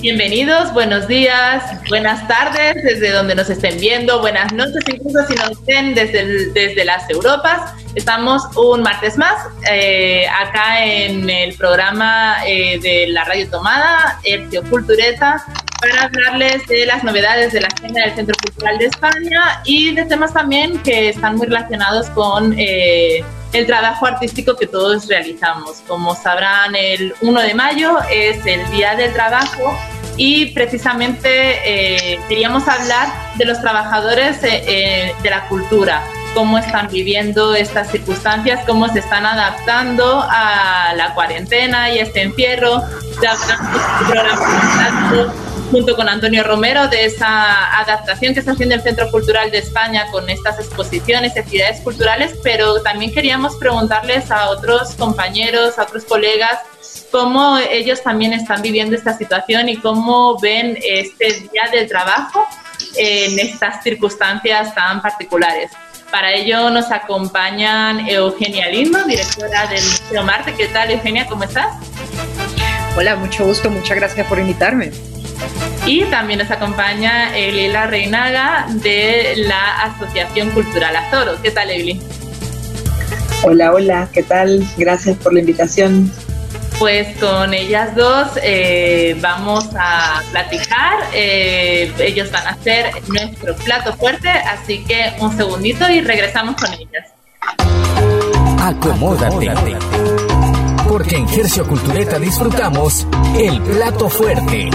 Bienvenidos, buenos días, buenas tardes desde donde nos estén viendo, buenas noches incluso si nos ven desde, desde las Europas. Estamos un martes más eh, acá en el programa eh, de la Radio Tomada, Hercio Cultureta, para hablarles de las novedades de la agenda del Centro Cultural de España y de temas también que están muy relacionados con eh, el trabajo artístico que todos realizamos. Como sabrán, el 1 de mayo es el Día del Trabajo y precisamente eh, queríamos hablar de los trabajadores eh, de la cultura cómo están viviendo estas circunstancias, cómo se están adaptando a la cuarentena y este encierro. Ya junto con Antonio Romero de esa adaptación que está haciendo el Centro Cultural de España con estas exposiciones actividades culturales, pero también queríamos preguntarles a otros compañeros, a otros colegas, cómo ellos también están viviendo esta situación y cómo ven este día del trabajo en estas circunstancias tan particulares. Para ello nos acompañan Eugenia Lindo, directora del Museo Marte. ¿Qué tal, Eugenia? ¿Cómo estás? Hola, mucho gusto, muchas gracias por invitarme. Y también nos acompaña Elila Reinaga de la Asociación Cultural Azoro. ¿Qué tal, Eli? Hola, hola, ¿qué tal? Gracias por la invitación. Pues con ellas dos eh, vamos a platicar. Eh, ellos van a hacer nuestro plato fuerte, así que un segundito y regresamos con ellas. Acomódate. Porque en Gercio Cultureta disfrutamos el plato fuerte.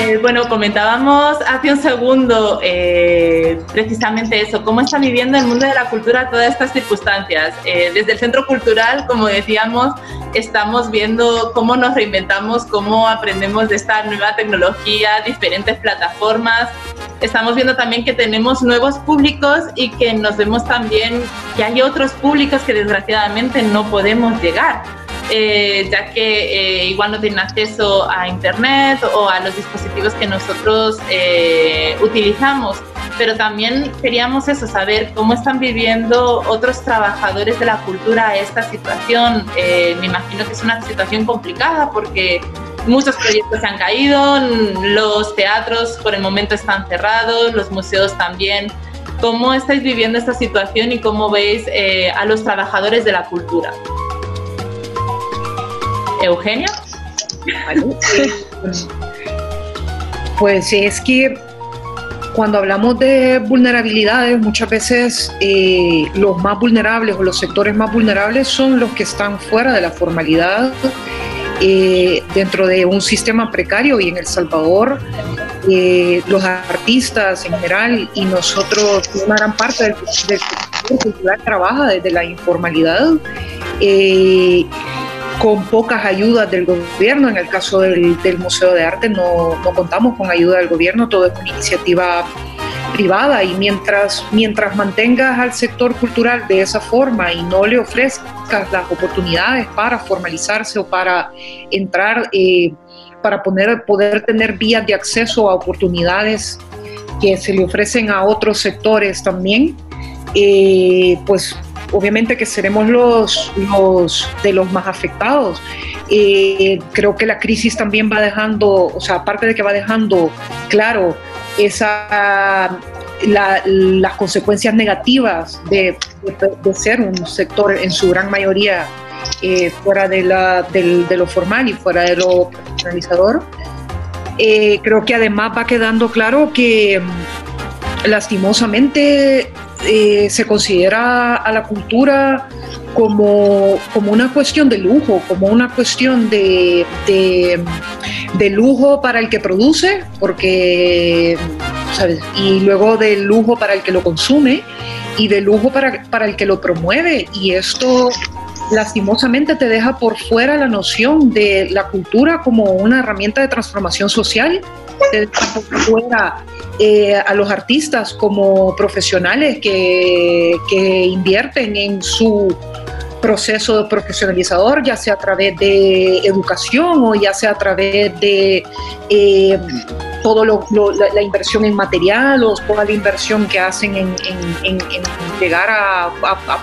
Eh, bueno, comentábamos hace un segundo eh, precisamente eso, cómo está viviendo el mundo de la cultura todas estas circunstancias. Eh, desde el Centro Cultural, como decíamos, estamos viendo cómo nos reinventamos, cómo aprendemos de esta nueva tecnología, diferentes plataformas. Estamos viendo también que tenemos nuevos públicos y que nos vemos también que hay otros públicos que desgraciadamente no podemos llegar. Eh, ya que eh, igual no tienen acceso a Internet o a los dispositivos que nosotros eh, utilizamos. Pero también queríamos eso, saber cómo están viviendo otros trabajadores de la cultura esta situación. me imagino que es una situación complicada porque muchos proyectos se han caído, los teatros por el momento están cerrados, los museos también. ¿Cómo estáis viviendo esta situación y cómo veis a los trabajadores de la cultura? Eugenia. Pues es que cuando hablamos de vulnerabilidades, muchas veces eh, los más vulnerables o los sectores más vulnerables son los que están fuera de la formalidad, eh, dentro de un sistema precario y en El Salvador eh, los artistas en general y nosotros, una gran parte del, del cultural trabaja desde la informalidad con pocas ayudas del gobierno. En el caso del, Museo de Arte no, contamos con ayuda del gobierno, todo es una iniciativa privada y mientras, mientras mantengas al sector cultural de esa forma y no le ofrezcas las oportunidades para formalizarse o para entrar, eh, para poner, poder tener vías de acceso a oportunidades que se le ofrecen a otros sectores también, eh, pues obviamente que seremos los, los de los más afectados. Eh, creo que la crisis también va dejando, o sea, aparte de que va dejando claro esa, las consecuencias negativas de, ser un sector en su gran mayoría eh, fuera de, la, de, lo formal y fuera de lo profesionalizador. Eh, creo que además va quedando claro que lastimosamente eh, se considera a la cultura como, como, una cuestión de lujo, como una cuestión de, de, lujo para el que produce, porque. Y luego de lujo para el que lo consume y de lujo para, para el que lo promueve. Y esto lastimosamente te deja por fuera la noción de la cultura como una herramienta de transformación social, te deja por fuera eh, a los artistas como profesionales que, que invierten en su proceso profesionalizador, ya sea a través de educación o ya sea a través de eh, todo lo, la, inversión en material o toda la inversión que hacen en, llegar a,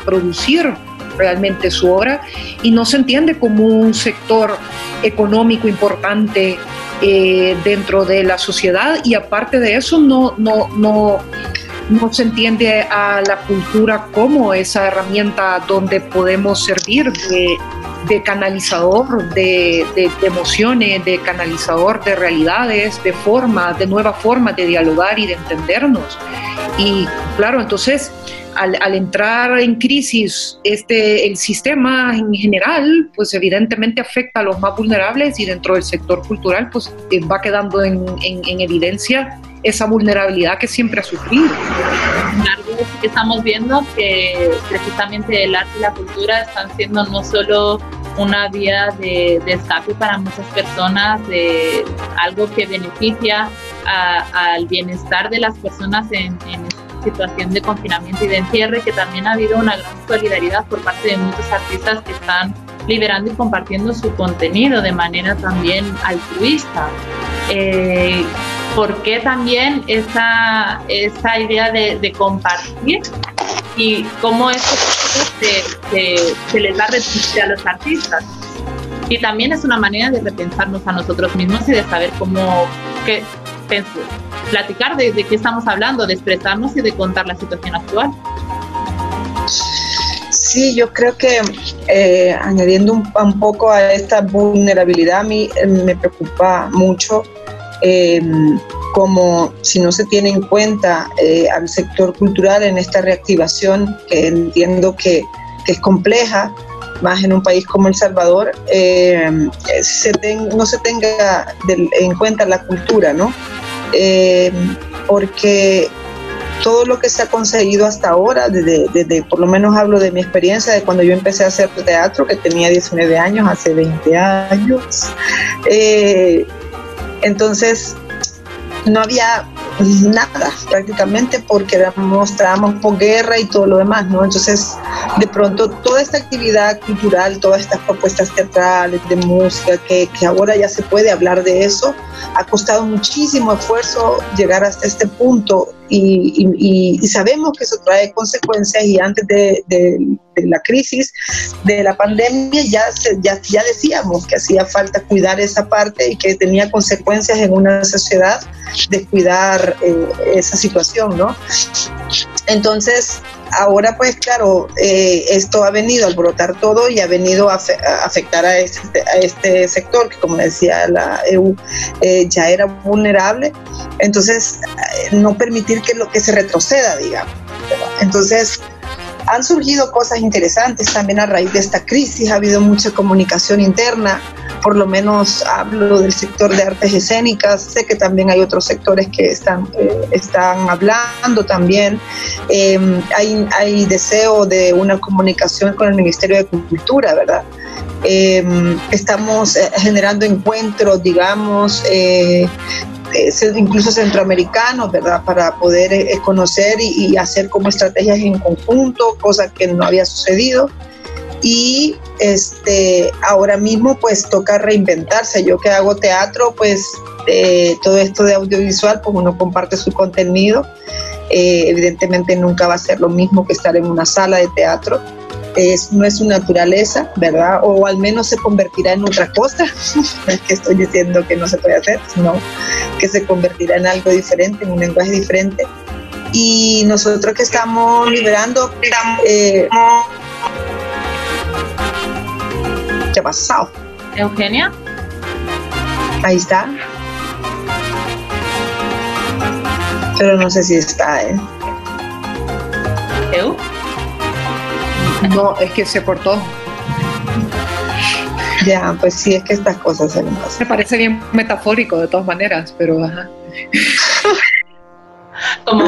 producir realmente su obra. Y no se entiende como un sector económico importante eh, dentro de la sociedad y aparte de eso no, no, no se entiende a la cultura como esa herramienta donde podemos servir de, canalizador de, emociones, de canalizador de realidades, de formas, de nuevas formas de dialogar y de entendernos. Y claro, entonces al, entrar en crisis este, el sistema en general, pues evidentemente afecta a los más vulnerables y dentro del sector cultural pues eh, va quedando en, en evidencia esa vulnerabilidad que siempre ha sufrido. Estamos viendo que precisamente el arte y la cultura están siendo no solo una vía de, escape para muchas personas, de algo que beneficia al bienestar de las personas en, en situación de confinamiento y de encierre, que también ha habido una gran solidaridad por parte de muchos artistas que están liberando y compartiendo su contenido de manera también altruista. Eh, ¿Por qué también esa, esa idea de, compartir y cómo eso se, se, les da a los artistas? Y también es una manera de repensarnos a nosotros mismos y de saber cómo que, platicar de, qué estamos hablando, de expresarnos y de contar la situación actual. Sí, yo creo que eh, añadiendo un, poco a esta vulnerabilidad, a mí eh, me preocupa mucho em, como si no se tiene en cuenta eh, al sector cultural en esta reactivación, que entiendo que, es compleja, más en un país como El Salvador, em, se no se tenga en cuenta la cultura, ¿no? Em, porque todo lo que se ha conseguido hasta ahora, desde, por lo menos hablo de mi experiencia de cuando yo empecé a hacer teatro, que tenía 19 años, hace 20 años. Eh, entonces, no había nada prácticamente porque éramos, estábamos por guerra y todo lo demás, ¿no? Entonces, de pronto, toda esta actividad cultural, todas estas propuestas teatrales, de música, que, que ahora ya se puede hablar de eso, ha costado muchísimo esfuerzo llegar hasta este punto y, sabemos que eso trae consecuencias y antes de, la crisis de la pandemia ya, ya, ya decíamos que hacía falta cuidar esa parte y que tenía consecuencias en una sociedad de cuidar eh, esa situación, ¿no? Entonces, ahora pues claro, eh, esto ha venido a alborotar todo y ha venido a, afectar a este, a este, sector que como decía la EU eh, ya era vulnerable, entonces no permitir que lo que se retroceda, digamos. Entonces, han surgido cosas interesantes también a raíz de esta crisis, ha habido mucha comunicación interna, por lo menos hablo del sector de artes escénicas, sé que también hay otros sectores que están, eh, están hablando también, em, hay, hay deseo de una comunicación con el Ministerio de Cultura, ¿verdad? Em, estamos eh, generando encuentros, digamos, eh, incluso centroamericanos, ¿verdad? Para poder eh, conocer y, hacer como estrategias en conjunto, cosa que no había sucedido. Y este, ahora mismo pues toca reinventarse. Yo que hago teatro, pues todo esto de audiovisual, pues uno comparte su contenido. Eh, evidentemente nunca va a ser lo mismo que estar en una sala de teatro es, no es su naturaleza, ¿verdad? O al menos se convertirá en otra cosa, no es que estoy diciendo que no se puede hacer, sino que se convertirá en algo diferente, en un lenguaje diferente. Y nosotros que estamos liberando... Eh, ¿Qué ha pasado? Eugenia. Ahí está. Pero no sé si está, ¿eh? ¿Eu? No, es que se cortó. Ya, pues sí, es que estas cosas se Me parece bien metafórico de todas maneras, pero ajá. Como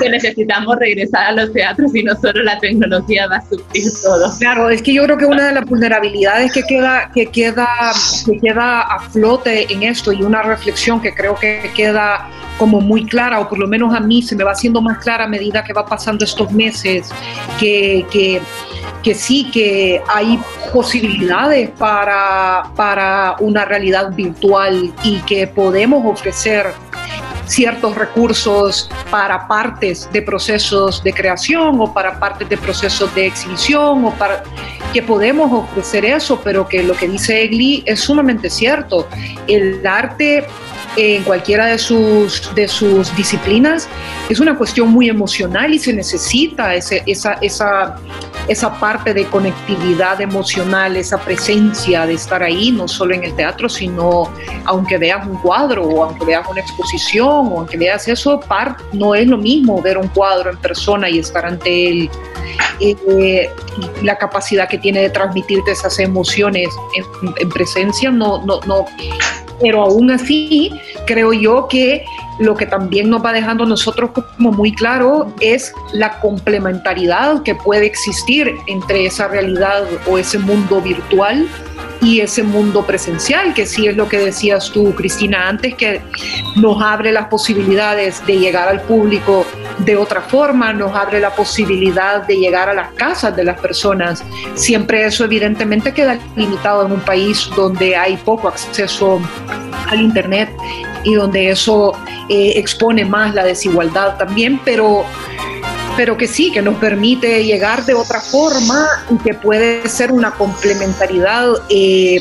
que necesitamos regresar a los teatros y no solo la tecnología va a suplir todo. Claro, es que yo creo que una de las vulnerabilidades que queda, que queda, que queda a flote en esto y una reflexión que creo que queda como muy clara, o por lo menos a mí se me va haciendo más clara a medida que va pasando estos meses, que, que, que sí, que hay posibilidades para, para una realidad virtual y que podemos ofrecer ciertos recursos para partes de procesos de creación o para partes de procesos de exhibición o para que podemos ofrecer eso, pero que lo que dice Egli es sumamente cierto. El arte en cualquiera de sus, de sus disciplinas es una cuestión muy emocional y se necesita ese, esa, esa, esa parte de conectividad emocional, esa presencia de estar ahí, no solo en el teatro, sino aunque veas un cuadro o aunque veas una exposición o aunque veas eso, par, no es lo mismo ver un cuadro en persona y estar ante él. Eh, la capacidad que tiene de transmitirte esas emociones en, en presencia no, no, no, pero aún así creo yo que lo que también nos va dejando nosotros como muy claro es la complementariedad que puede existir entre esa realidad o ese mundo virtual y ese mundo presencial, que sí es lo que decías tú, Cristina, antes, que nos abre las posibilidades de llegar al público de otra forma, nos abre la posibilidad de llegar a las casas de las personas. Siempre eso evidentemente queda limitado en un país donde hay poco acceso al Internet y donde eso eh, expone más la desigualdad también, pero pero que sí, que nos permite llegar de otra forma y que puede ser una complementariedad eh,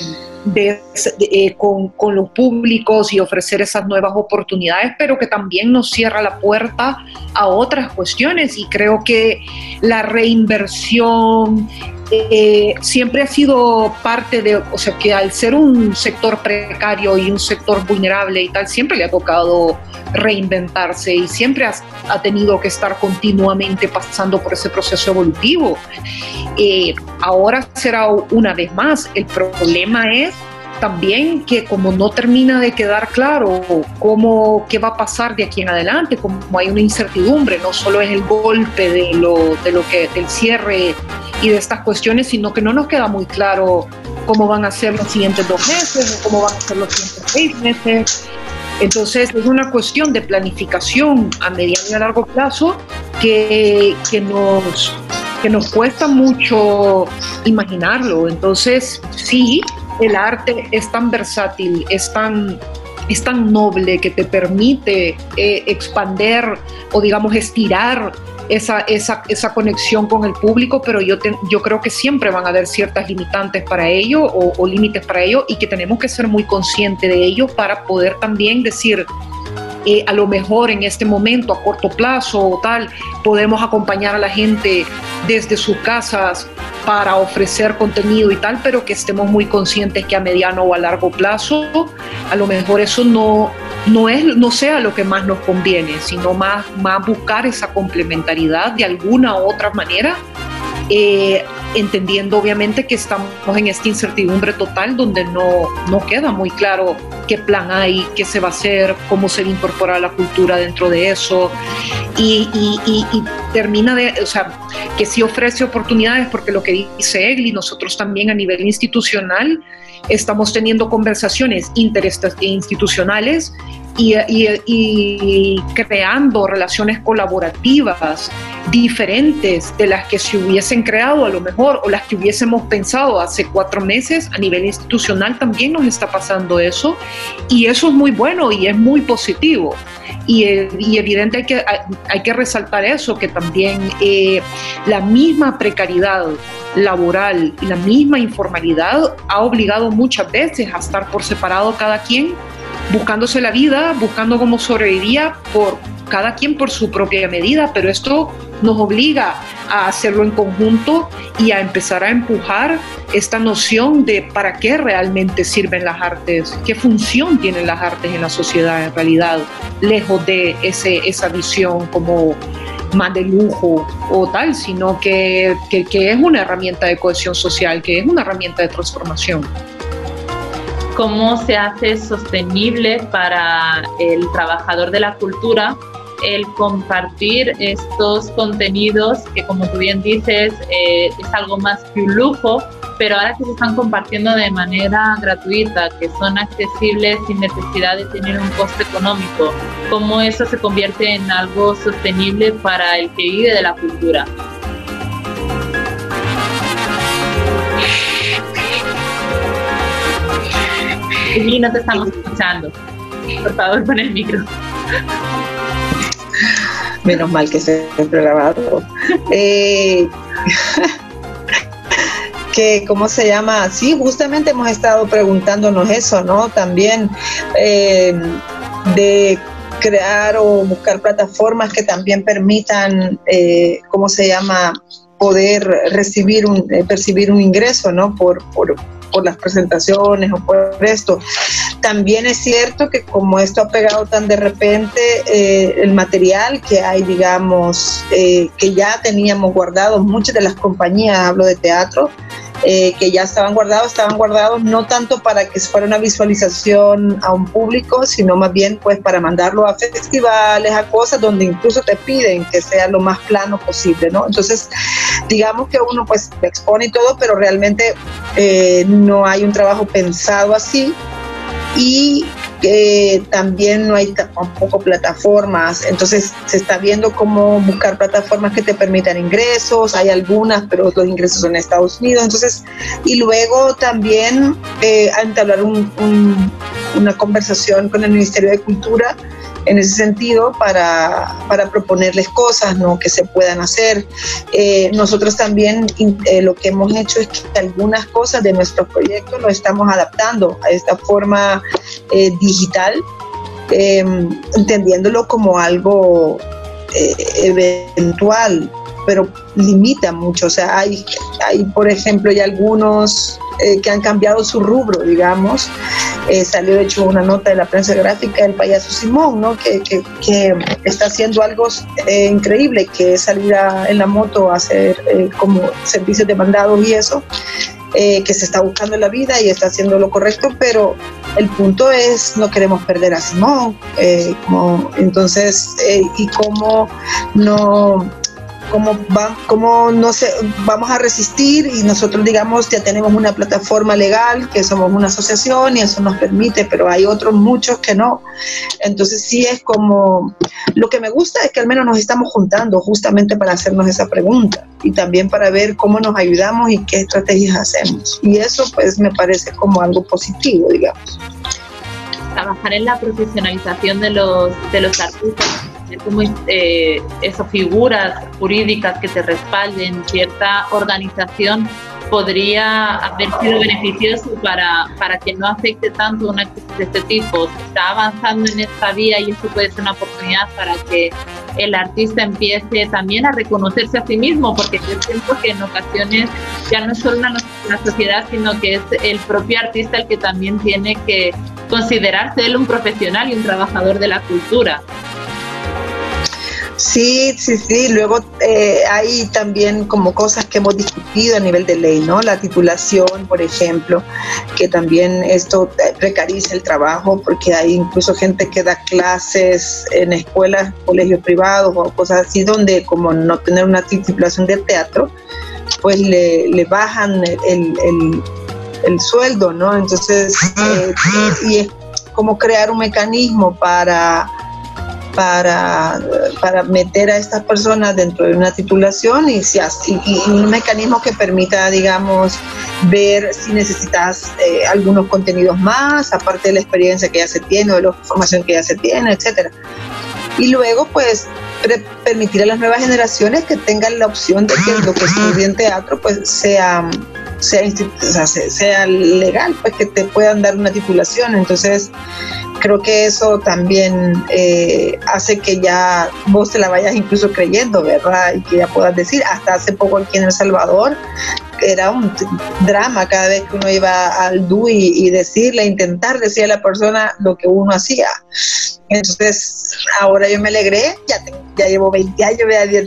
eh, con, con, los públicos y ofrecer esas nuevas oportunidades, pero que también nos cierra la puerta a otras cuestiones. Y creo que la reinversión eh, siempre ha sido parte de, o sea, que al ser un sector precario y un sector vulnerable y tal, siempre le ha tocado reinventarse y siempre ha, ha tenido que estar continuamente pasando por ese proceso evolutivo. Eh, ahora será una vez más, el problema es también que como no termina de quedar claro cómo, qué va a pasar de aquí en adelante, como hay una incertidumbre, no solo es el golpe de lo, de lo que, del cierre de estas cuestiones, sino que no nos queda muy claro cómo van a ser los siguientes dos meses o cómo van a ser los siguientes seis meses. Entonces es una cuestión de planificación a mediano y a largo plazo que, que nos, que nos cuesta mucho imaginarlo. Entonces sí, el arte es tan versátil, es tan, es tan noble que te permite eh, expander o digamos estirar esa, esa, esa, conexión con el público, pero yo, yo creo que siempre van a haber ciertas limitantes para ello o, o límites para ello y que tenemos que ser muy conscientes de ello para poder también decir, eh, a lo mejor en este momento a corto plazo o tal, podemos acompañar a la gente desde sus casas para ofrecer contenido y tal, pero que estemos muy conscientes que a mediano o a largo plazo, a lo mejor eso no, no, es, no sea lo que más nos conviene, sino más, más buscar esa complementariedad de alguna u otra manera eh, entendiendo obviamente que estamos en esta incertidumbre total donde no, no queda muy claro qué plan hay, qué se va a hacer, cómo se va a incorporar la cultura dentro de eso. Y, y, y, termina de, o sea, que sí ofrece oportunidades, porque lo que dice Egli, nosotros también a nivel institucional estamos teniendo conversaciones interinstitucionales y, y, creando relaciones colaborativas diferentes de las que se hubiesen creado a lo mejor o las que hubiésemos pensado hace cuatro meses a nivel institucional también nos está pasando eso y eso es muy bueno y es muy positivo. Y, y evidente hay que, hay, que resaltar eso que también eh, la misma precariedad laboral y la misma informalidad ha obligado muchas veces a estar por separado cada quien buscándose la vida, buscando cómo sobrevivía por cada quien por su propia medida, pero esto nos obliga a hacerlo en conjunto y a empezar a empujar esta noción de para qué realmente sirven las artes, qué función tienen las artes en la sociedad en realidad, lejos de ese, esa visión como más de lujo o tal, sino que, que, que es una herramienta de cohesión social, que es una herramienta de transformación cómo se hace sostenible para el trabajador de la cultura el compartir estos contenidos que como tú bien dices eh, es algo más que un lujo, pero ahora que se están compartiendo de manera gratuita, que son accesibles sin necesidad de tener un coste económico, cómo eso se convierte en algo sostenible para el que vive de la cultura. Y no te estamos escuchando. Por favor, pon el micro. Menos mal que se ha grabado. Eh, que, ¿cómo se llama? Sí, justamente hemos estado preguntándonos eso, ¿no? También eh, de crear o buscar plataformas que también permitan, eh, ¿cómo se llama? Poder recibir un, percibir un ingreso, ¿no? Por, por, por las presentaciones o por esto. También es cierto que como esto ha pegado tan de repente, eh, el material que hay, digamos, eh, que ya teníamos guardado, muchas de las compañías, hablo de teatro, eh, que ya estaban guardados, estaban guardados no tanto para que fuera una visualización a un público, sino más bien pues para mandarlo a festivales, a cosas donde incluso te piden que sea lo más plano posible, ¿no? Entonces, digamos que uno pues expone y todo, pero realmente eh, no hay un trabajo pensado así y también no hay tampoco plataformas, entonces se está viendo cómo buscar plataformas que te permitan ingresos, hay algunas, pero los ingresos son en Estados Unidos, entonces, y luego también eh, entablar una conversación con el Ministerio de Cultura en ese sentido para, para proponerles cosas ¿no? que se puedan hacer. Eh, nosotros también eh, lo que hemos hecho es que algunas cosas de nuestros proyectos lo estamos adaptando a esta forma eh, digital, em, entendiéndolo como algo eventual, pero limita mucho. O sea, hay, hay por ejemplo, hay algunos que han cambiado su rubro, digamos, eh, salió de hecho una nota de la prensa gráfica del payaso Simón, ¿no? que, que, que está haciendo algo eh, increíble, que es salir en la moto a hacer eh, como servicios demandados y eso, que se está buscando la vida y está haciendo lo correcto, pero el punto es no queremos perder a Simón, como, entonces, y cómo no cómo, va, cómo no sé, vamos a resistir y nosotros digamos ya tenemos una plataforma legal, que somos una asociación y eso nos permite, pero hay otros muchos que no. Entonces sí es como, lo que me gusta es que al menos nos estamos juntando justamente para hacernos esa pregunta y también para ver cómo nos ayudamos y qué estrategias hacemos. Y eso pues me parece como algo positivo, digamos. Trabajar en la profesionalización de los, de los artistas como eh, esas figuras jurídicas que te respalden, cierta organización podría haber sido beneficioso para, para que no afecte tanto una crisis de este tipo. Está avanzando en esta vía y eso puede ser una oportunidad para que el artista empiece también a reconocerse a sí mismo, porque yo siento que en ocasiones ya no es solo una, una sociedad, sino que es el propio artista el que también tiene que considerarse él un profesional y un trabajador de la cultura. Sí, sí, sí. Luego eh, hay también como cosas que hemos discutido a nivel de ley, ¿no? La titulación, por ejemplo, que también esto precariza el trabajo porque hay incluso gente que da clases en escuelas, colegios privados o cosas así donde como no tener una titulación de teatro, pues le, bajan el, sueldo, ¿no? Entonces, eh, y es como crear un mecanismo para para, para meter a estas personas dentro de una titulación y, si, y, un mecanismo que permita, digamos, ver si necesitas eh, algunos contenidos más, aparte de la experiencia que ya se tiene o de la formación que ya se tiene, etcétera. Y luego, pues, permitir a las nuevas generaciones que tengan la opción de que lo que estudien teatro, pues, sea sea, sea, legal, pues que te puedan dar una titulación. Entonces, creo que eso también eh, hace que ya vos te la vayas incluso creyendo, ¿verdad? Y que ya puedas decir, hasta hace poco aquí en El Salvador, era un drama cada vez que uno iba al DUI y decirle, intentar decirle a la persona lo que uno hacía. Entonces, ahora yo me alegré, ya, ya llevo 20 años,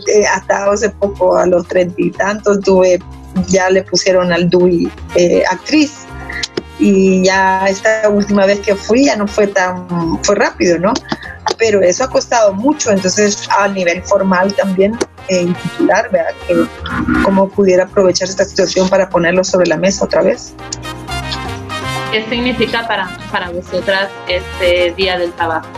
eh, hasta hace poco, a los treinta y tantos, tuve, ya le pusieron al DUI eh, actriz y ya esta última vez que fui ya no fue tan, fue rápido, ¿no? pero eso ha costado mucho, entonces a nivel formal también eh, titular, ¿verdad? Cómo pudiera aprovechar esta situación para ponerlo sobre la mesa otra vez. ¿Qué significa para, para vosotras este Día del Trabajo?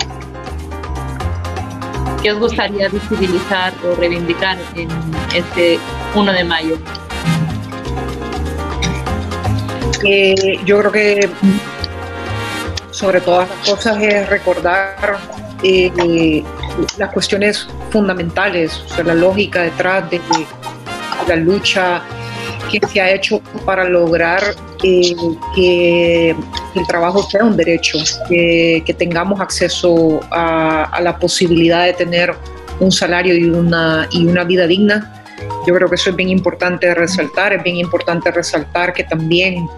¿Qué os gustaría visibilizar o reivindicar en este 1 de mayo? Eh, yo creo que sobre todas las cosas es recordar eh, las cuestiones fundamentales, o sea, la lógica detrás de la lucha que se ha hecho para lograr eh, que el trabajo sea un derecho, que, tengamos acceso a, a, la posibilidad de tener un salario y una, y una vida digna yo creo que eso es bien importante resaltar, es bien importante resaltar que también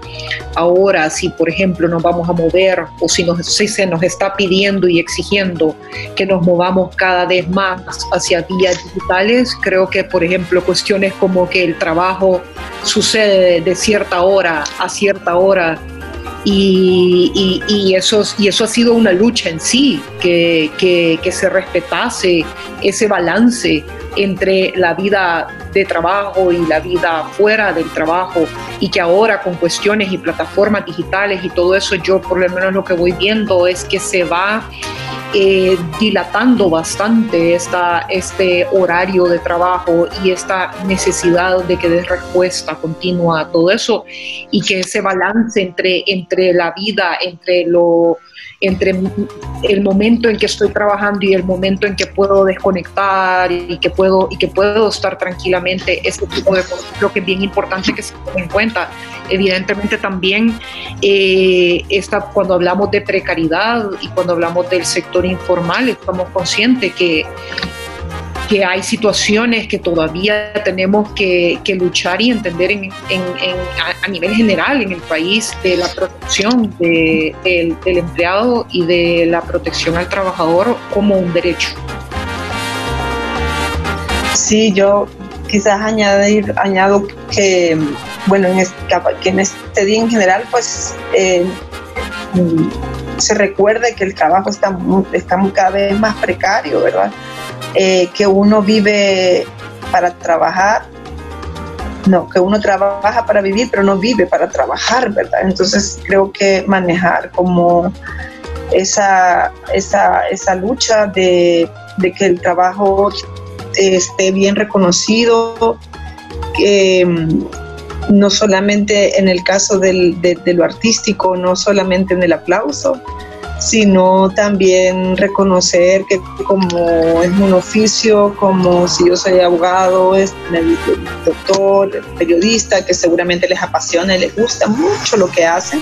ahora si por ejemplo nos vamos a mover o si, nos, si se nos está pidiendo y exigiendo que nos movamos cada vez más hacia vías digitales, creo que por ejemplo cuestiones como que el trabajo sucede de cierta hora a cierta hora y, y, eso, y eso ha sido una lucha en sí, que, que, que se respetase ese balance entre la vida de trabajo y la vida fuera del trabajo y que ahora con cuestiones y plataformas digitales y todo eso yo por lo menos lo que voy viendo es que se va eh, dilatando bastante esta, este horario de trabajo y esta necesidad de que dé respuesta continua a todo eso y que ese balance entre, entre la vida, entre lo entre el momento en que estoy trabajando y el momento en que puedo desconectar y que puedo y que puedo estar tranquilamente este tipo de cosas lo que es bien importante que se tome en cuenta. Evidentemente también eh, cuando hablamos de precariedad y cuando hablamos del sector informal estamos conscientes que que hay situaciones que todavía tenemos que, luchar y entender en, a, nivel general en el país de la protección del, empleado y de la protección al trabajador como un derecho. Sí, yo quizás añadir, añado que, bueno, en este, que en este día en general, pues eh, se recuerde que el trabajo está, está cada vez más precario, ¿verdad? Eh, que uno vive para trabajar, no, que uno trabaja para vivir, pero no vive para trabajar, ¿verdad? Entonces creo que manejar como esa, esa, esa lucha de, que el trabajo esté bien reconocido, no solamente en el caso de lo artístico, no solamente en el aplauso, sino también reconocer que como es un oficio, como si yo soy abogado, es doctor, periodista, que seguramente les apasiona y les gusta mucho lo que hacen,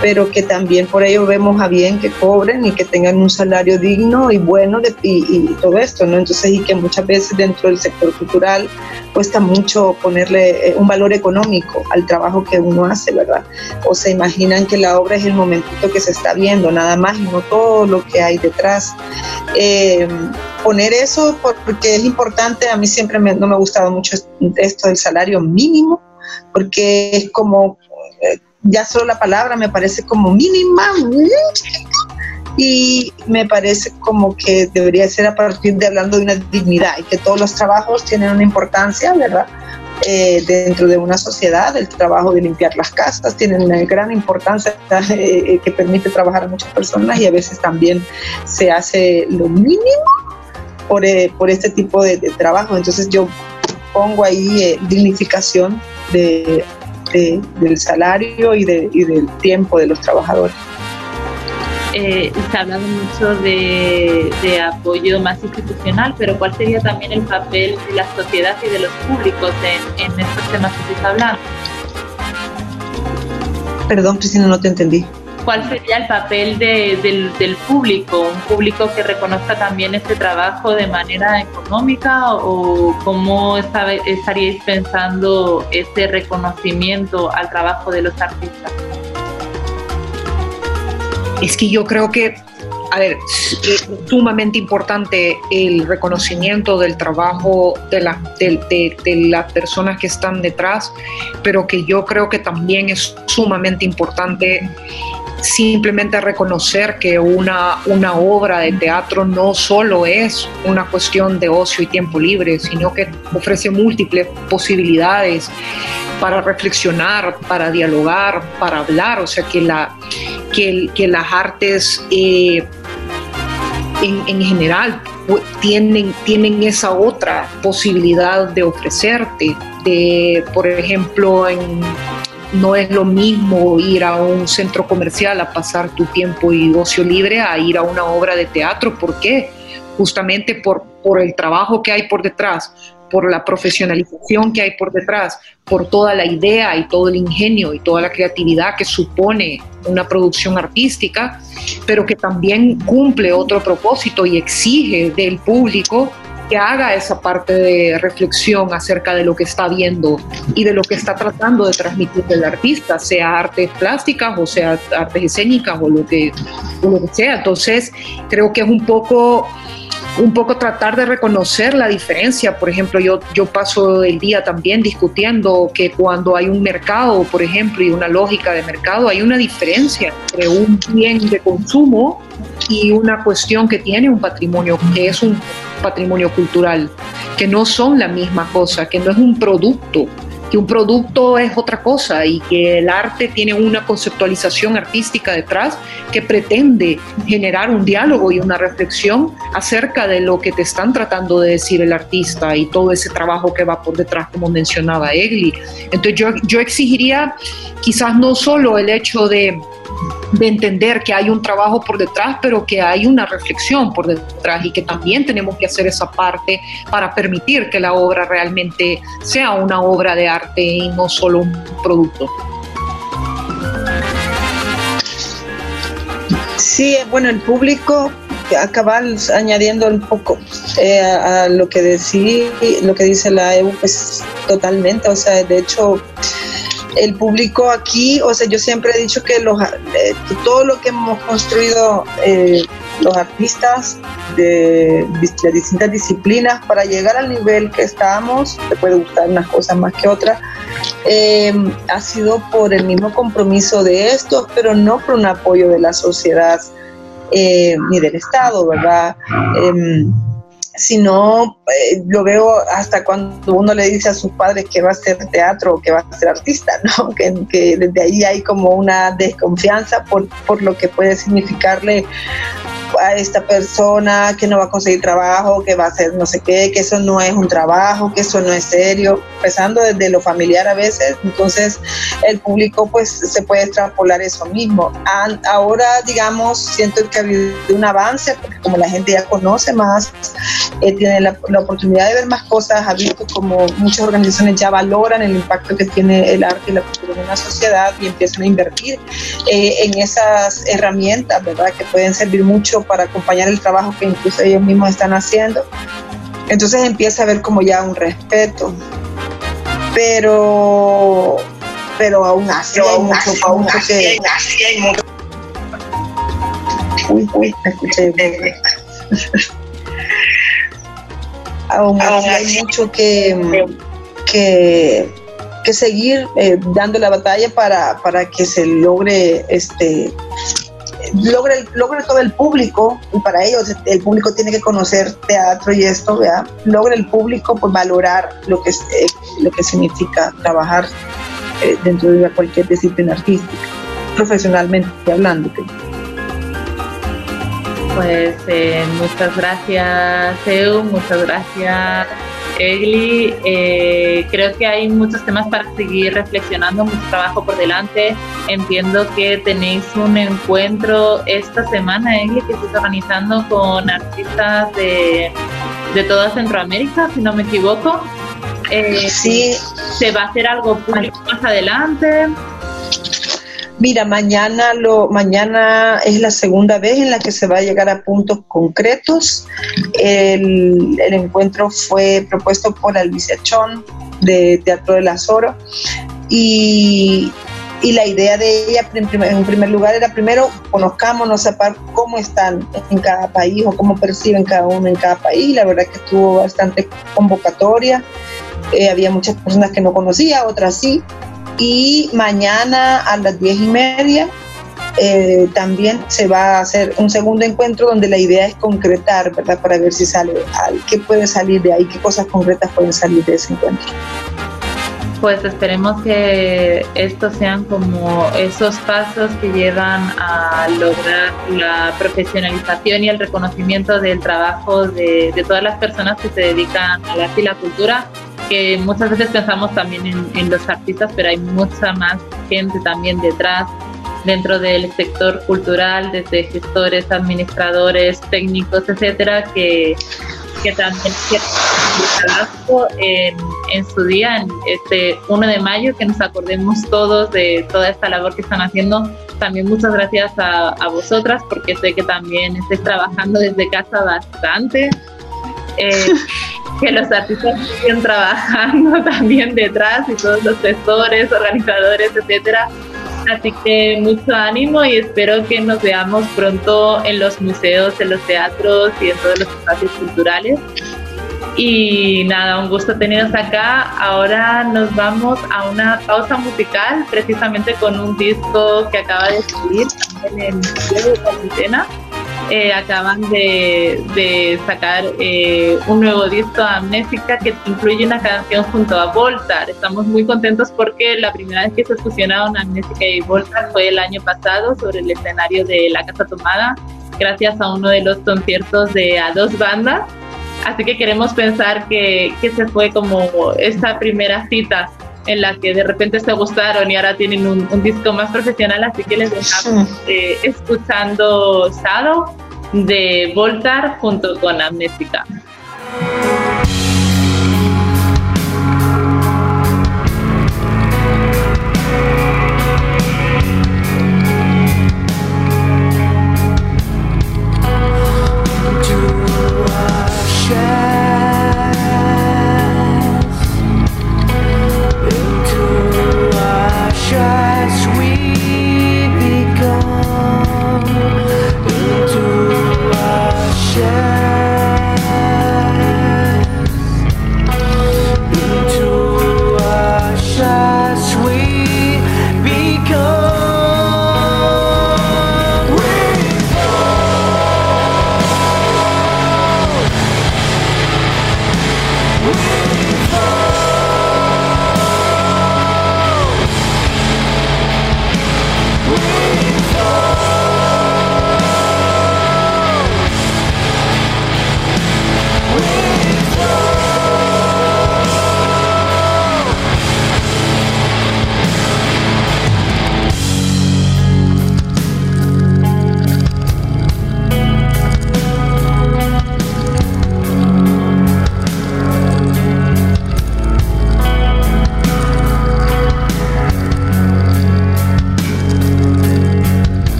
pero que también por ello vemos a bien que cobren y que tengan un salario digno y bueno y, todo esto, ¿no? Entonces, y que muchas veces dentro del sector cultural cuesta mucho ponerle eh, un valor económico al trabajo que uno hace, ¿verdad? O se imaginan que la obra es el momentito que se está viendo, nada más y no todo lo que hay detrás. Eh, poner eso porque es importante, a mí siempre no me ha gustado mucho esto del salario mínimo, porque es como ya solo la palabra me parece como mínima y me parece como que debería ser a partir de hablando de una dignidad y que todos los trabajos tienen una importancia, ¿verdad? Eh, dentro de una sociedad, el trabajo de limpiar las casas tiene una gran importancia eh, que permite trabajar a muchas personas y a veces también se hace lo mínimo por, eh, por este tipo de, de, trabajo. Entonces yo pongo ahí dignificación de del salario y, de, y, del tiempo de los trabajadores. Eh, se ha hablado mucho de, de, apoyo más institucional, pero ¿cuál sería también el papel de la sociedad y de los públicos en, en estos temas que se está hablando? Perdón, Cristina, no te entendí. ¿Cuál sería el papel del, público? ¿Un público que reconozca también este trabajo de manera económica o cómo estaríais pensando ese reconocimiento al trabajo de los artistas? Es que yo creo que a ver, es sumamente importante el reconocimiento del trabajo de, las personas que están detrás, pero que yo creo que también es sumamente importante simplemente reconocer que una, una obra de teatro no solo es una cuestión de ocio y tiempo libre, sino que ofrece múltiples posibilidades para reflexionar, para dialogar, para hablar, o sea que, la, que, las artes eh, en, en, general tienen, tienen esa otra posibilidad de ofrecerte, de, por ejemplo, en no es lo mismo ir a un centro comercial a pasar tu tiempo y ocio libre a ir a una obra de teatro. ¿Por qué? Justamente por, por el trabajo que hay por detrás, por la profesionalización que hay por detrás, por toda la idea y todo el ingenio y toda la creatividad que supone una producción artística, pero que también cumple otro propósito y exige del público que haga esa parte de reflexión acerca de lo que está viendo y de lo que está tratando de transmitir el artista, sea artes plásticas o sea artes escénicas o lo que, o lo que sea. Entonces, creo que es un poco un poco tratar de reconocer la diferencia. Por ejemplo, yo, yo paso el día también discutiendo que cuando hay un mercado, por ejemplo, y una lógica de mercado, hay una diferencia entre un bien de consumo y una cuestión que tiene un patrimonio, que es un patrimonio cultural, que no son la misma cosa, que no es un producto, que un producto es otra cosa y que el arte tiene una conceptualización artística detrás que pretende generar un diálogo y una reflexión acerca de lo que te están tratando de decir el artista y todo ese trabajo que va por detrás, como mencionaba Egli. Entonces yo, yo exigiría quizás no solo el hecho de de entender que hay un trabajo por detrás, pero que hay una reflexión por detrás y que también tenemos que hacer esa parte para permitir que la obra realmente sea una obra de arte y no solo un producto. Sí, bueno, el público acabar añadiendo un poco eh, a, lo que decí, lo que dice la EU, pues totalmente, o sea, de hecho el público aquí, o sea, yo siempre he dicho que los, eh, todo lo que hemos construido eh, los artistas de, distintas disciplinas para llegar al nivel que estamos, te puede gustar unas cosas más que otras, eh, ha sido por el mismo compromiso de estos, pero no por un apoyo de la sociedad ni del Estado, ¿verdad? Sino eh, lo veo hasta cuando uno le dice a sus padres que va a ser teatro o que va a ser artista, ¿no? que, que desde ahí hay como una desconfianza por, por lo que puede significarle a esta persona que no va a conseguir trabajo, que va a hacer no sé qué, que eso no es un trabajo, que eso no es serio, empezando desde lo familiar a veces, entonces el público pues se puede extrapolar eso mismo. Ahora digamos, siento que ha habido un avance, porque como la gente ya conoce más, eh, tiene la, oportunidad de ver más cosas, ha visto como muchas organizaciones ya valoran el impacto que tiene el arte y la cultura en una sociedad y empiezan a invertir eh, en esas herramientas, ¿verdad? Que pueden servir mucho para acompañar el trabajo que incluso ellos mismos están haciendo. Entonces empieza a haber como ya un respeto. Pero, pero aún así hay mucho, aún que... Uy, uy, escuché. Aún así hay mucho que, que, que seguir eh, dando la batalla para, para que se logre este logre, logre todo el público, y para ellos el público tiene que conocer teatro y esto, ¿verdad? logre el público pues, valorar lo que, eh, lo que significa trabajar eh, dentro de cualquier disciplina artística, profesionalmente hablando. Pues eh, muchas gracias, Eu, muchas gracias Egli, eh, creo que hay muchos temas para seguir reflexionando, mucho trabajo por delante. Entiendo que tenéis un encuentro esta semana, Egli, que estáis organizando con artistas de, de toda Centroamérica, si no me equivoco. Eh, sí. ¿Se va a hacer algo público más adelante? Mira, mañana, lo, mañana es la segunda vez en la que se va a llegar a puntos concretos. El, encuentro fue propuesto por Alicia Chon de Teatro del Azoro y, y la idea de ella en primer lugar era primero conozcámonos, sepan cómo están en cada país o cómo perciben cada uno en cada país. La verdad que estuvo bastante convocatoria. Eh, había muchas personas que no conocía, otras sí y mañana a las diez y media eh, también se va a hacer un segundo encuentro donde la idea es concretar, ¿verdad? Para ver si sale, qué puede salir de ahí, qué cosas concretas pueden salir de ese encuentro. Pues esperemos que estos sean como esos pasos que llevan a lograr la profesionalización y el reconocimiento del trabajo de, todas las personas que se dedican a la arte y la cultura, que muchas veces pensamos también en, en los artistas, pero hay mucha más gente también detrás dentro del sector cultural, desde gestores, administradores, técnicos, etcétera, que, que también en, en, su día, en este 1 de mayo, que nos acordemos todos de toda esta labor que están haciendo. También muchas gracias a, a vosotras, porque sé que también estáis trabajando desde casa bastante. Eh, que los artistas siguen trabajando también detrás y todos los gestores, organizadores, etcétera, Así que mucho ánimo y espero que nos veamos pronto en los museos, en los teatros y en todos los espacios culturales. Y nada, un gusto teneros acá. Ahora nos vamos a una pausa musical, precisamente con un disco que acaba de salir en el de Cuarentena eh, acaban de, sacar eh, un nuevo disco Amnésica que incluye una canción junto a Voltar. Estamos muy contentos porque la primera vez que se fusionaron Amnésica y Voltar fue el año pasado sobre el escenario de La Casa Tomada, gracias a uno de los conciertos de a dos bandas. Así que queremos pensar que, que se fue como esta primera cita en la que de repente se gustaron y ahora tienen un, disco más profesional, así que les dejamos eh, escuchando Shadow de Voltar junto con Amnésica.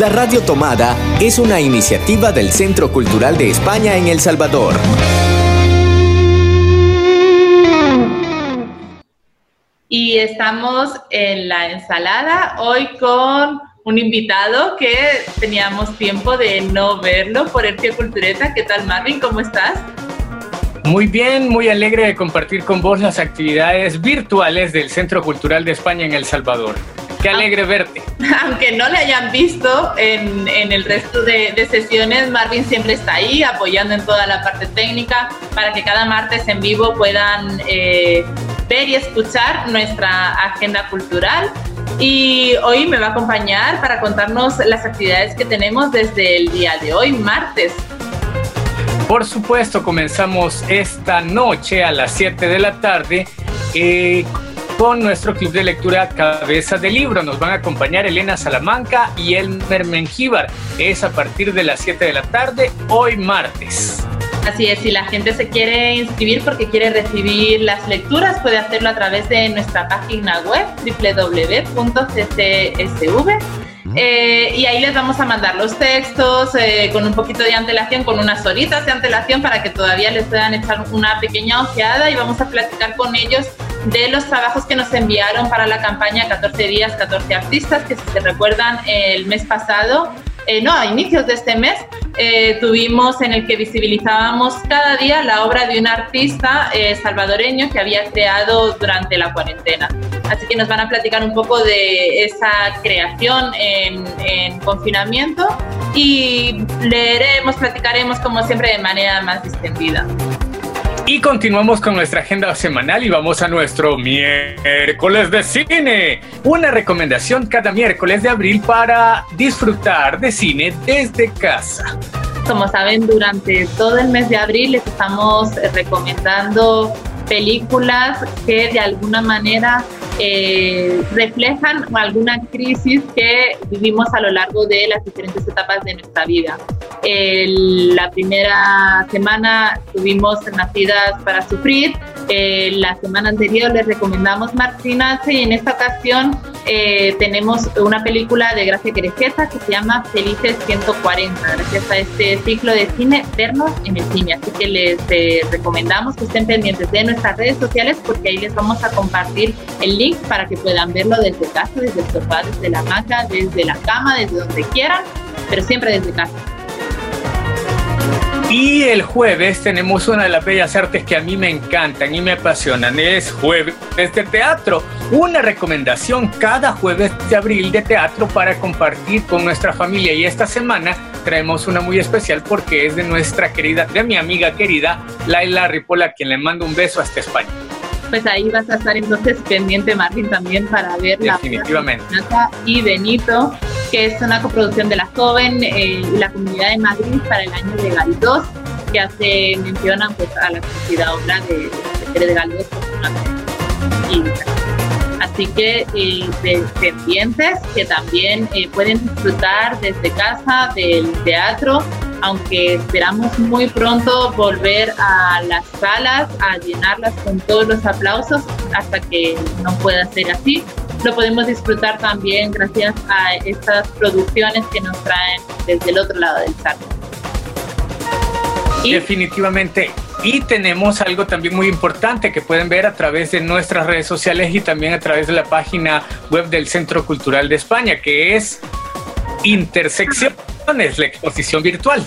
La Radio Tomada es una iniciativa del Centro Cultural de España en El Salvador. Y estamos en la ensalada hoy con un invitado que teníamos tiempo de no verlo por el Pie Cultureta. ¿Qué tal, Marvin? ¿Cómo estás? Muy bien, muy alegre de compartir con vos las actividades virtuales del Centro Cultural de España en El Salvador. Qué ah. alegre verte. Aunque no le hayan visto en, el resto de, sesiones, Marvin siempre está ahí apoyando en toda la parte técnica para que cada martes en vivo puedan eh, ver y escuchar nuestra agenda cultural. Y hoy me va a acompañar para contarnos las actividades que tenemos desde el día de hoy, martes. Por supuesto, comenzamos esta noche a las 7 de la tarde eh, con nuestro club de lectura Cabeza de Libro. Nos van a acompañar Elena Salamanca y Elmer Mengíbar. Es a partir de las 7 de la tarde, hoy martes. Así es, si la gente se quiere inscribir porque quiere recibir las lecturas, puede hacerlo a través de nuestra página web www.ccsv eh, y ahí les vamos a mandar los textos eh, con un poquito de antelación, con unas horitas de antelación para que todavía les puedan echar una pequeña ojeada y vamos a platicar con ellos de los trabajos que nos enviaron para la campaña 14 días, 14 artistas, que si se recuerdan el mes pasado, eh, no, a inicios de este mes, tuvimos en el que visibilizábamos cada día la obra de un artista salvadoreño que había creado durante la cuarentena. Así que nos van a platicar un poco de esa creación en, confinamiento y leeremos, platicaremos como siempre de manera más distendida. Y continuamos con nuestra agenda semanal y vamos a nuestro miércoles de cine. Una recomendación cada miércoles de abril para disfrutar de cine desde casa. Como saben, durante todo el mes de abril les estamos recomendando películas que de alguna manera eh, reflejan alguna crisis que vivimos a lo largo de las diferentes etapas de nuestra vida. la primera semana tuvimos Nacidas para Sufrir, la semana anterior les recomendamos Martina y en esta ocasión eh, tenemos una película de Gracia Querejeta que se llama Felices 140, gracias a este ciclo de cine vernos en el cine. Así que les eh, recomendamos que estén pendientes de nuestras redes sociales porque ahí les vamos a compartir el link para que puedan verlo desde casa, desde el sofá, desde la hamaca, desde la cama, desde donde quieran, pero siempre desde casa. Y el jueves tenemos una de las bellas artes que a mí me encantan y me apasionan. Es jueves de teatro. Una recomendación cada jueves de abril de teatro para compartir con nuestra familia. Y esta semana traemos una muy especial porque es de nuestra querida, de mi amiga querida, Laila Ripola, quien le mando un beso hasta España pues ahí vas a estar entonces pendiente, Martín, también para ver Definitivamente. la y Benito, que es una coproducción de la Joven eh, y la Comunidad de Madrid para el año de Galdós, que hace mencionan pues, a la conocida obra de, de, de Galdós. Así que eh, pendientes que también eh, pueden disfrutar desde casa del teatro aunque esperamos muy pronto volver a las salas, a llenarlas con todos los aplausos hasta que no pueda ser así. Lo podemos disfrutar también gracias a estas producciones que nos traen desde el otro lado del charco. Definitivamente. Y tenemos algo también muy importante que pueden ver a través de nuestras redes sociales y también a través de la página web del Centro Cultural de España, que es Intersección es la exposición virtual.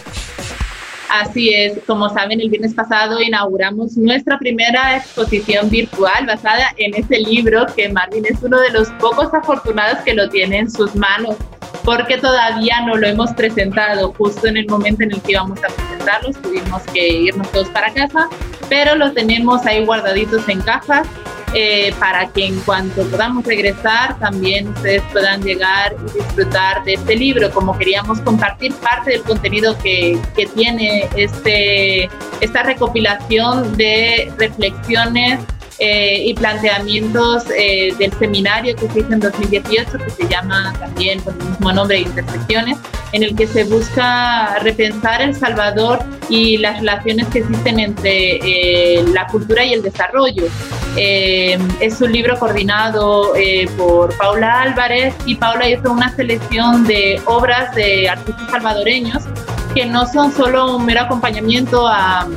Así es, como saben, el viernes pasado inauguramos nuestra primera exposición virtual basada en ese libro que Marvin es uno de los pocos afortunados que lo tiene en sus manos, porque todavía no lo hemos presentado. Justo en el momento en el que íbamos a presentarlo, tuvimos que irnos todos para casa, pero lo tenemos ahí guardaditos en cajas eh, para que en cuanto podamos regresar también ustedes puedan llegar y disfrutar de este libro, como queríamos compartir parte del contenido que, que tiene este, esta recopilación de reflexiones eh, y planteamientos eh, del seminario que se hizo en 2018, que se llama también con el mismo nombre, Intersecciones, en el que se busca repensar El Salvador y las relaciones que existen entre la cultura y el desarrollo. Eh, es un libro coordinado eh, por Paula Álvarez y Paula hizo una selección de obras de artistas salvadoreños que no son solo un mero acompañamiento a,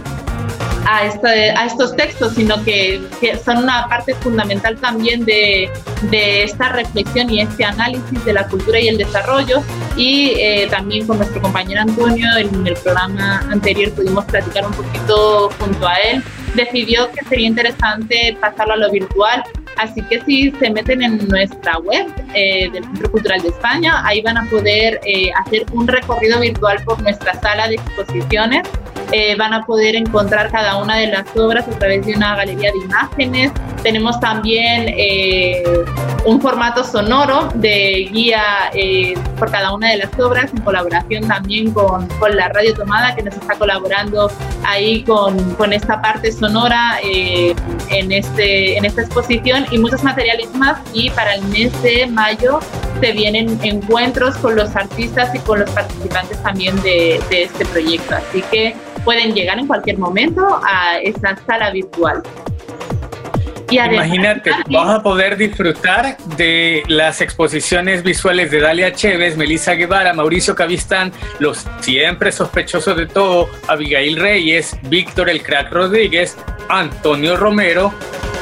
a, este, a estos textos, sino que, son una parte fundamental también de, de, esta reflexión y este análisis de la cultura y el desarrollo. Y eh, también con nuestro compañero Antonio, en el programa anterior pudimos platicar un poquito junto a él, decidió que sería interesante pasarlo a lo virtual. Así que si se meten en nuestra web eh, del Centro Cultural de España, ahí van a poder eh, hacer un recorrido virtual por nuestra sala de exposiciones eh, van a poder encontrar cada una de las obras a través de una galería de imágenes. Tenemos también eh, un formato sonoro de guía eh, por cada una de las obras, en colaboración también con, con, la Radio Tomada, que nos está colaborando ahí con, con esta parte sonora en, este, en esta exposición y muchos materiales más. Y para el mes de mayo se vienen encuentros con los artistas y con los participantes también de, de este proyecto. Así que pueden llegar en cualquier momento a esa sala virtual. Y Imagínate, vas a poder disfrutar de las exposiciones visuales de Dalia Chévez, Melissa Guevara, Mauricio Cavistán, los siempre sospechosos de todo, Abigail Reyes, Víctor El Crack Rodríguez, Antonio Romero,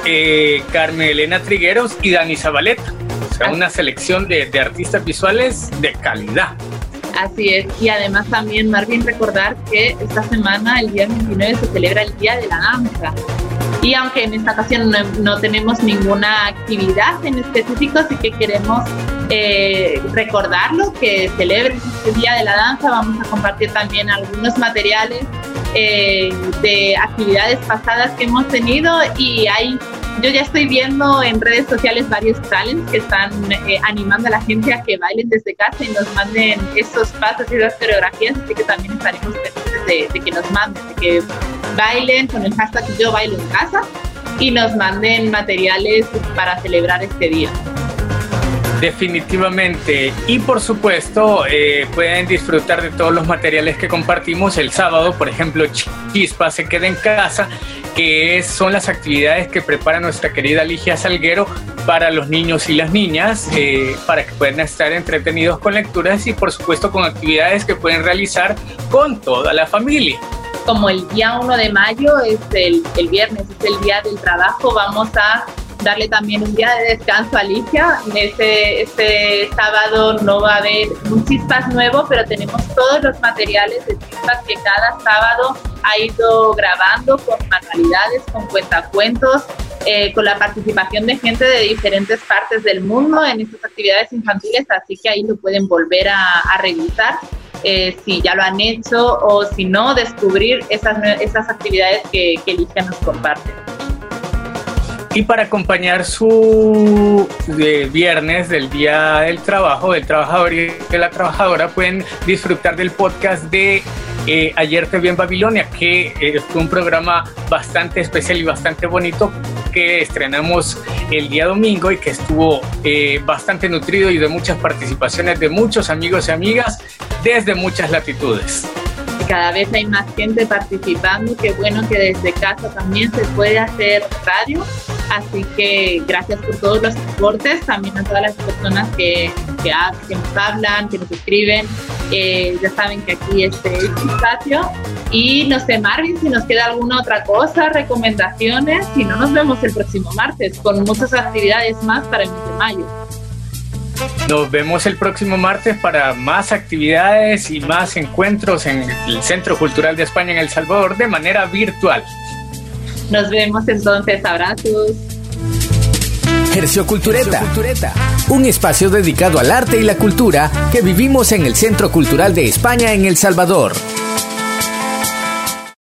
eh, Carmen Elena Trigueros y Dani Zabaleta. O sea, una selección de, de artistas visuales de calidad. Así es, y además también, Marvin, recordar que esta semana, el día 29, se celebra el Día de la Danza. Y aunque en esta ocasión no, tenemos ninguna actividad en específico, sí que queremos eh, recordarlo, que celebren este Día de la Danza. Vamos a compartir también algunos materiales eh, de actividades pasadas que hemos tenido y hay yo ya estoy viendo en redes sociales varios talents que están eh, animando a la gente a que bailen desde casa y nos manden esos pasos y esas coreografías, así que también estaremos pendientes de, que nos manden, de que bailen con el hashtag yo bailo en casa y nos manden materiales para celebrar este día. Definitivamente. Y por supuesto, eh, pueden disfrutar de todos los materiales que compartimos el sábado. Por ejemplo, Chispa se queda en casa, que son las actividades que prepara nuestra querida Ligia Salguero para los niños y las niñas, eh, para que puedan estar entretenidos con lecturas y por supuesto con actividades que pueden realizar con toda la familia como el día 1 de mayo es el, el, viernes, es el día del trabajo, vamos a darle también un día de descanso a Alicia. Este, este sábado no va a haber un chispas nuevo, pero tenemos todos los materiales de chispas que cada sábado ha ido grabando con manualidades, con cuentacuentos, eh, con la participación de gente de diferentes partes del mundo en estas actividades infantiles, así que ahí lo pueden volver a, revisar. Eh, si ya lo han hecho o si no, descubrir esas, esas actividades que, que Alicia nos comparte. Y para acompañar su viernes del Día del Trabajo, del trabajador y de la trabajadora, pueden disfrutar del podcast de eh, Ayer te vi en Babilonia, que eh, fue un programa bastante especial y bastante bonito que estrenamos el día domingo y que estuvo eh, bastante nutrido y de muchas participaciones de muchos amigos y amigas desde muchas latitudes. Cada vez hay más gente participando, qué bueno que desde casa también se puede hacer radio, así que gracias por todos los aportes, también a todas las personas que, que, que nos hablan, que nos escriben, eh, ya saben que aquí este es espacio y no sé Marvin si nos queda alguna otra cosa, recomendaciones, si no nos vemos el próximo martes con muchas actividades más para el mes de mayo. Nos vemos el próximo martes para más actividades y más encuentros en el Centro Cultural de España en El Salvador de manera virtual. Nos vemos entonces, abrazos. Gercio Cultureta, un espacio dedicado al arte y la cultura que vivimos en el Centro Cultural de España en El Salvador.